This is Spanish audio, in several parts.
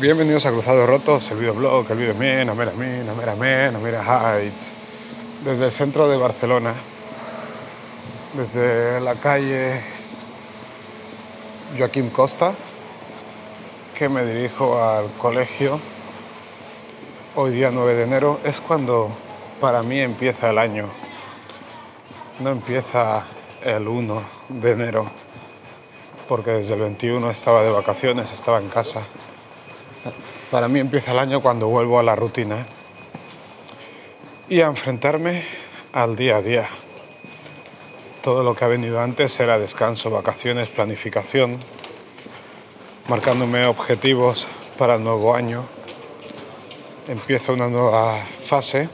Bienvenidos a Cruzados Rotos, el videoblog, el video mío, no mira a mí, no mira a mí, no mira a Heights. Desde el centro de Barcelona, desde la calle Joaquín Costa, que me dirijo al colegio. Hoy día 9 de enero es cuando para mí empieza el año. No empieza el 1 de enero, porque desde el 21 estaba de vacaciones, estaba en casa. Para mí empieza el año cuando vuelvo a la rutina y a enfrentarme al día a día. Todo lo que ha venido antes era descanso, vacaciones, planificación, marcándome objetivos para el nuevo año. Empieza una nueva fase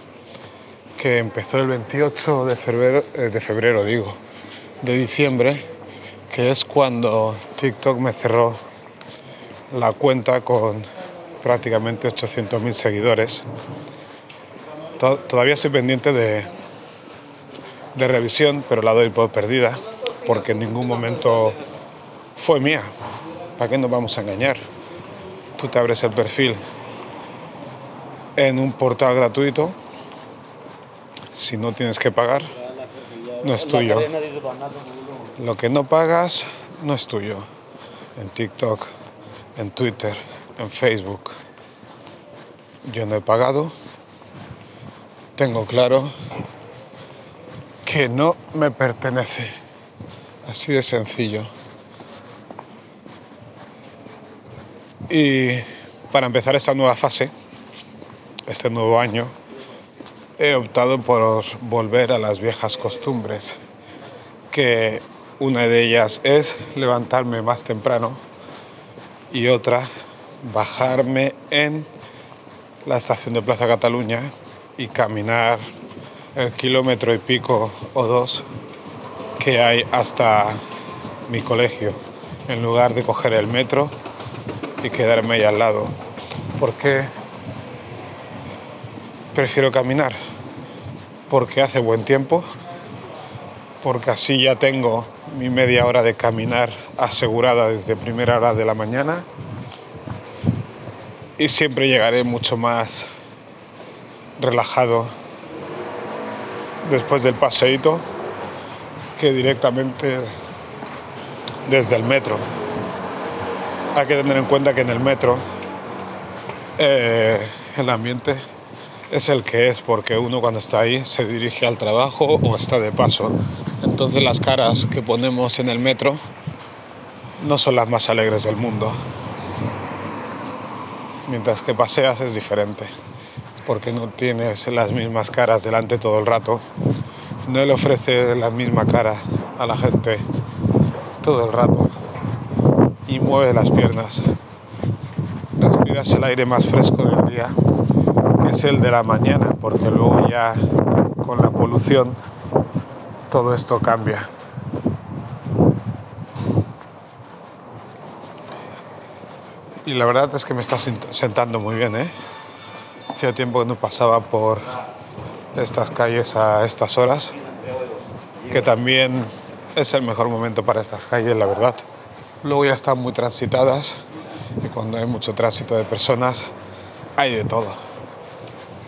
que empezó el 28 de febrero, eh, de febrero digo, de diciembre, que es cuando TikTok me cerró la cuenta con prácticamente 800.000 seguidores. Todavía estoy pendiente de, de revisión, pero la doy por perdida, porque en ningún momento fue mía. ¿Para qué nos vamos a engañar? Tú te abres el perfil en un portal gratuito, si no tienes que pagar, no es tuyo. Lo que no pagas no es tuyo. En TikTok, en Twitter, en Facebook. Yo no he pagado. Tengo claro que no me pertenece. Así de sencillo. Y para empezar esta nueva fase, este nuevo año, he optado por volver a las viejas costumbres, que una de ellas es levantarme más temprano y otra bajarme en la estación de Plaza Cataluña y caminar el kilómetro y pico o dos que hay hasta mi colegio, en lugar de coger el metro y quedarme ahí al lado. porque prefiero caminar? Porque hace buen tiempo, porque así ya tengo mi media hora de caminar asegurada desde primera hora de la mañana y siempre llegaré mucho más relajado después del paseíto que directamente desde el metro. Hay que tener en cuenta que en el metro eh, el ambiente es el que es porque uno cuando está ahí se dirige al trabajo o está de paso. Entonces las caras que ponemos en el metro no son las más alegres del mundo mientras que paseas es diferente, porque no tienes las mismas caras delante todo el rato, no le ofrece la misma cara a la gente todo el rato y mueve las piernas. Respiras el aire más fresco del día, que es el de la mañana, porque luego ya con la polución todo esto cambia. Y la verdad es que me está sentando muy bien. ¿eh? Hacía tiempo que no pasaba por estas calles a estas horas, que también es el mejor momento para estas calles, la verdad. Luego ya están muy transitadas y cuando hay mucho tránsito de personas hay de todo.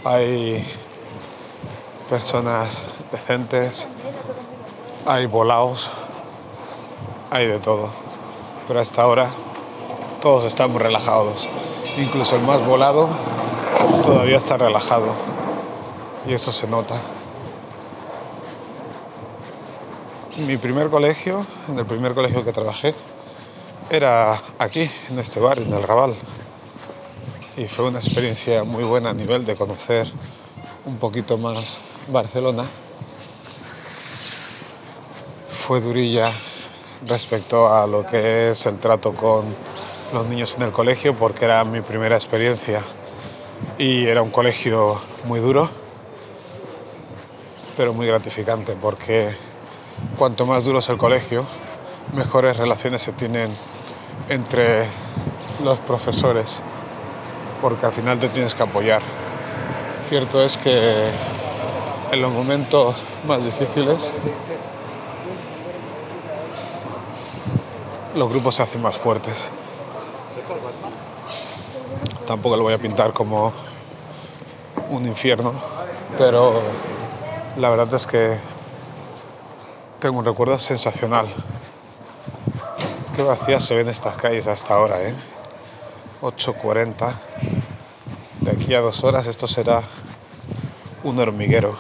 Hay personas decentes, hay volados, hay de todo. Pero hasta ahora todos estamos relajados. Incluso el más volado todavía está relajado. Y eso se nota. Mi primer colegio, en el primer colegio que trabajé, era aquí, en este bar, en el Raval. Y fue una experiencia muy buena a nivel de conocer un poquito más Barcelona. Fue durilla respecto a lo que es el trato con los niños en el colegio porque era mi primera experiencia y era un colegio muy duro, pero muy gratificante porque cuanto más duro es el colegio, mejores relaciones se tienen entre los profesores, porque al final te tienes que apoyar. Cierto es que en los momentos más difíciles los grupos se hacen más fuertes. Tampoco lo voy a pintar como un infierno, pero la verdad es que tengo un recuerdo sensacional. Qué vacías se ven estas calles hasta ahora, ¿eh? 8.40. De aquí a dos horas esto será un hormiguero.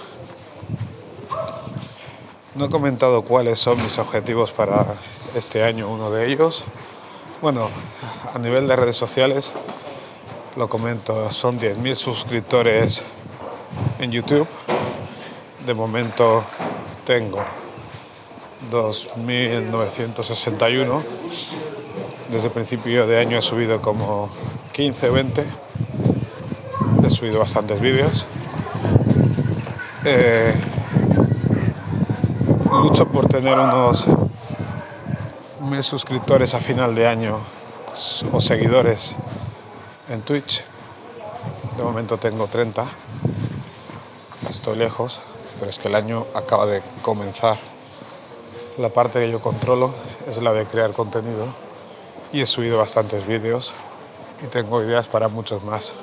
No he comentado cuáles son mis objetivos para este año, uno de ellos. Bueno, a nivel de redes sociales, lo comento, son 10.000 suscriptores en YouTube. De momento tengo 2.961. Desde el principio de año he subido como 15, 20. He subido bastantes vídeos. Eh, lucho por tener unos mil suscriptores a final de año o seguidores en Twitch. De momento tengo 30. Estoy lejos, pero es que el año acaba de comenzar. La parte que yo controlo es la de crear contenido y he subido bastantes vídeos y tengo ideas para muchos más.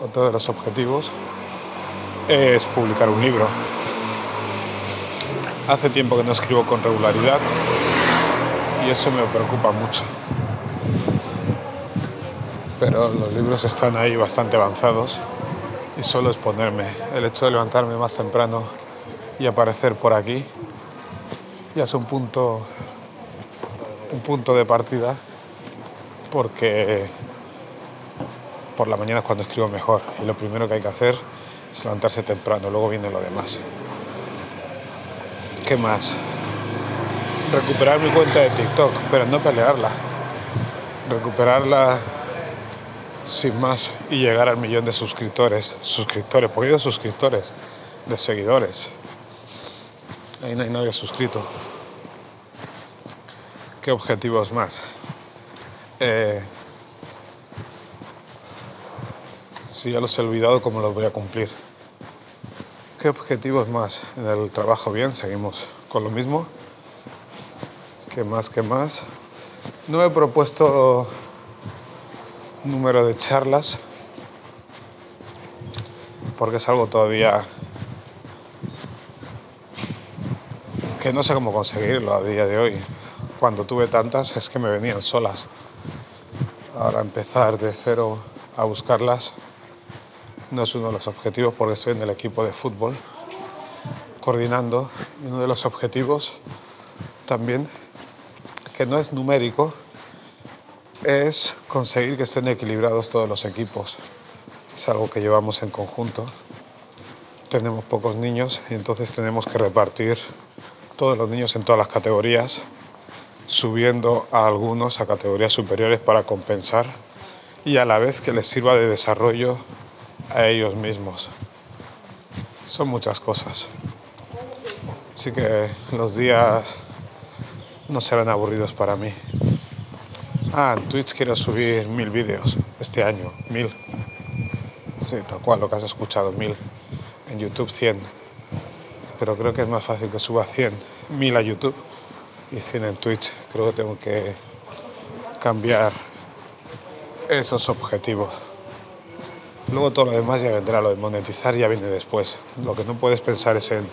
Otro de los objetivos es publicar un libro. Hace tiempo que no escribo con regularidad y eso me preocupa mucho. Pero los libros están ahí bastante avanzados y solo es ponerme. El hecho de levantarme más temprano y aparecer por aquí ya es un punto, un punto de partida porque por la mañana es cuando escribo mejor y lo primero que hay que hacer es levantarse temprano, luego viene lo demás. ¿Qué más? Recuperar mi cuenta de TikTok, pero no pelearla. Recuperarla sin más y llegar al millón de suscriptores. Suscriptores, porque de suscriptores, de seguidores. Ahí no hay nadie suscrito. ¿Qué objetivos más? Eh, si ya los he olvidado, ¿cómo los voy a cumplir? ¿Qué objetivos más? En el trabajo bien, seguimos con lo mismo. ¿Qué más? ¿Qué más? No he propuesto número de charlas porque es algo todavía que no sé cómo conseguirlo a día de hoy. Cuando tuve tantas es que me venían solas. Ahora empezar de cero a buscarlas no es uno de los objetivos porque estoy en el equipo de fútbol coordinando. uno de los objetivos también, que no es numérico, es conseguir que estén equilibrados todos los equipos. Es algo que llevamos en conjunto. Tenemos pocos niños y entonces tenemos que repartir todos los niños en todas las categorías, subiendo a algunos a categorías superiores para compensar y a la vez que les sirva de desarrollo a ellos mismos. Son muchas cosas. Así que los días no serán aburridos para mí. Ah, en Twitch quiero subir mil vídeos este año, mil. Sí, tal cual, lo que has escuchado, mil. En YouTube 100 pero creo que es más fácil que suba 100, 1000 a YouTube y 100 en Twitch. Creo que tengo que cambiar esos objetivos. Luego todo lo demás ya vendrá, lo de monetizar ya viene después. Lo que no puedes pensar es en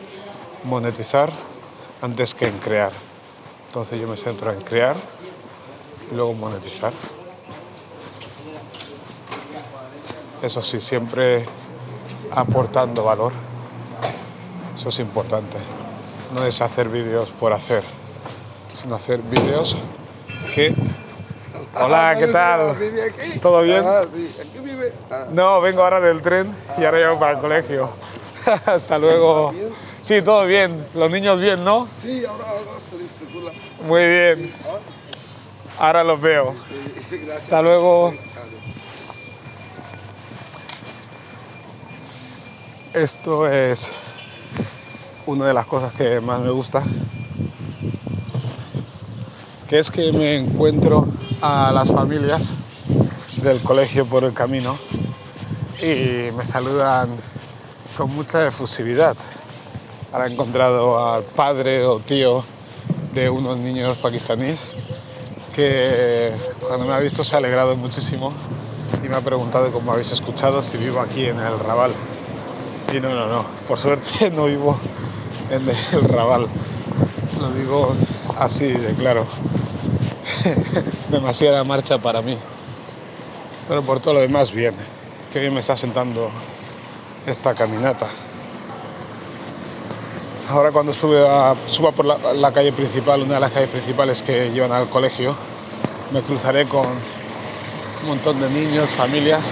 monetizar antes que en crear. Entonces yo me centro en crear y luego monetizar. Eso sí, siempre aportando valor. Eso es importante. No es hacer vídeos por hacer, sino hacer vídeos que... Hola, ¿qué tal? ¿Todo bien? Ah. Ah. No, vengo ahora del tren y ahora llevo para el colegio. Hasta luego. Sí, todo bien. Los niños bien, ¿no? Sí, ahora. Muy bien. Ahora los veo. Hasta luego. Esto es una de las cosas que más me gusta, que es que me encuentro a las familias del colegio por el camino y me saludan con mucha efusividad. Ahora he encontrado al padre o tío de unos niños pakistaníes que cuando me ha visto se ha alegrado muchísimo y me ha preguntado cómo habéis escuchado si vivo aquí en el Raval. Y no, no, no, por suerte no vivo en el Raval. Lo digo así de claro. Demasiada marcha para mí. Pero por todo lo demás, bien. Qué bien me está sentando esta caminata. Ahora cuando suba por la, la calle principal, una de las calles principales que llevan al colegio, me cruzaré con un montón de niños, familias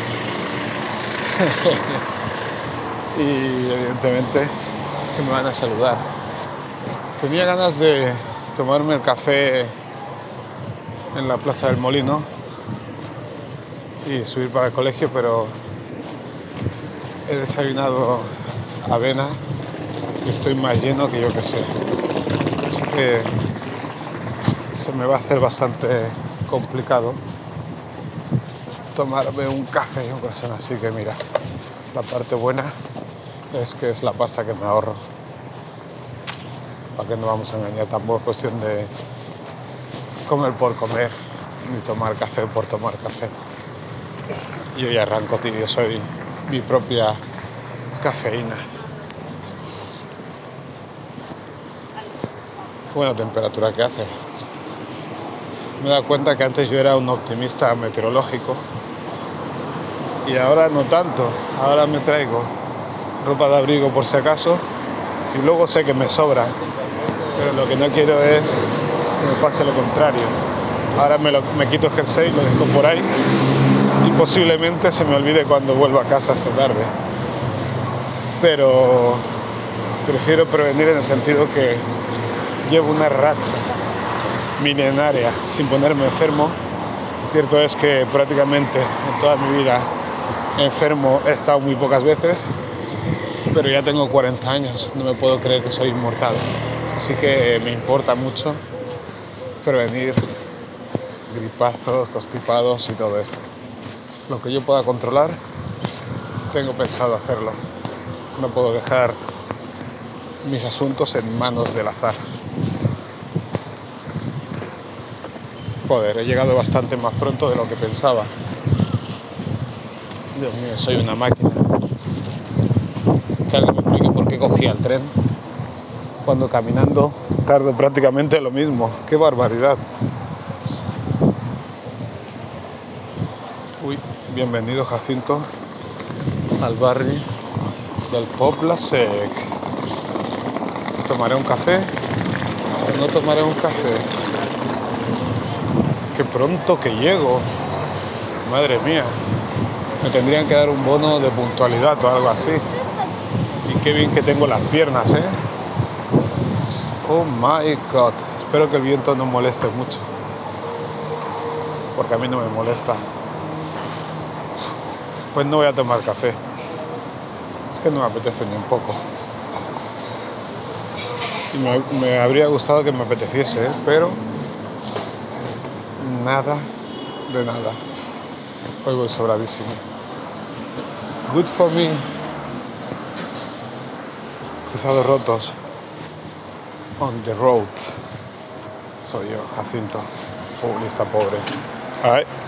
y evidentemente que me van a saludar. Tenía ganas de tomarme el café en la Plaza del Molino y subir para el colegio, pero he desayunado avena y estoy más lleno que yo que sé. Así que se me va a hacer bastante complicado tomarme un café o cosas así que mira, la parte buena es que es la pasta que me ahorro. ¿Para que no vamos a engañar? Tampoco es cuestión de comer por comer, ni tomar café por tomar café. Yo ya arranco, tío, soy mi propia cafeína. Buena temperatura que hace. Me he dado cuenta que antes yo era un optimista meteorológico y ahora no tanto. Ahora me traigo ropa de abrigo por si acaso y luego sé que me sobra. Pero lo que no quiero es que me pase lo contrario. Ahora me, lo, me quito el jersey, lo dejo por ahí y posiblemente se me olvide cuando vuelva a casa esta tarde. Pero prefiero prevenir en el sentido que llevo una racha milenaria sin ponerme enfermo. Cierto es que prácticamente en toda mi vida enfermo he estado muy pocas veces, pero ya tengo 40 años, no me puedo creer que soy inmortal. Así que me importa mucho prevenir gripazos, constipados y todo esto. Lo que yo pueda controlar, tengo pensado hacerlo. No puedo dejar mis asuntos en manos del azar. Joder, he llegado bastante más pronto de lo que pensaba. Dios mío, soy una máquina. Que alguien me explique por qué cogía el tren cuando caminando tardo prácticamente lo mismo. ¡Qué barbaridad! Uy, bienvenido Jacinto al barrio del Pobla Sec. ¿Tomaré un café? ¿No tomaré un café? ¡Qué pronto que llego! Madre mía, me tendrían que dar un bono de puntualidad o algo así. Y qué bien que tengo las piernas, ¿eh? Oh my god. Espero que el viento no moleste mucho. Porque a mí no me molesta. Pues no voy a tomar café. Es que no me apetece ni un poco. Y me, habría gustado que me apeteciese, ¿eh? pero nada de nada. Hoy voy sobradísimo. Good for me. Cruzados rotos. On the road. Soy yo, Jacinto. Futbolista pobre. Alright.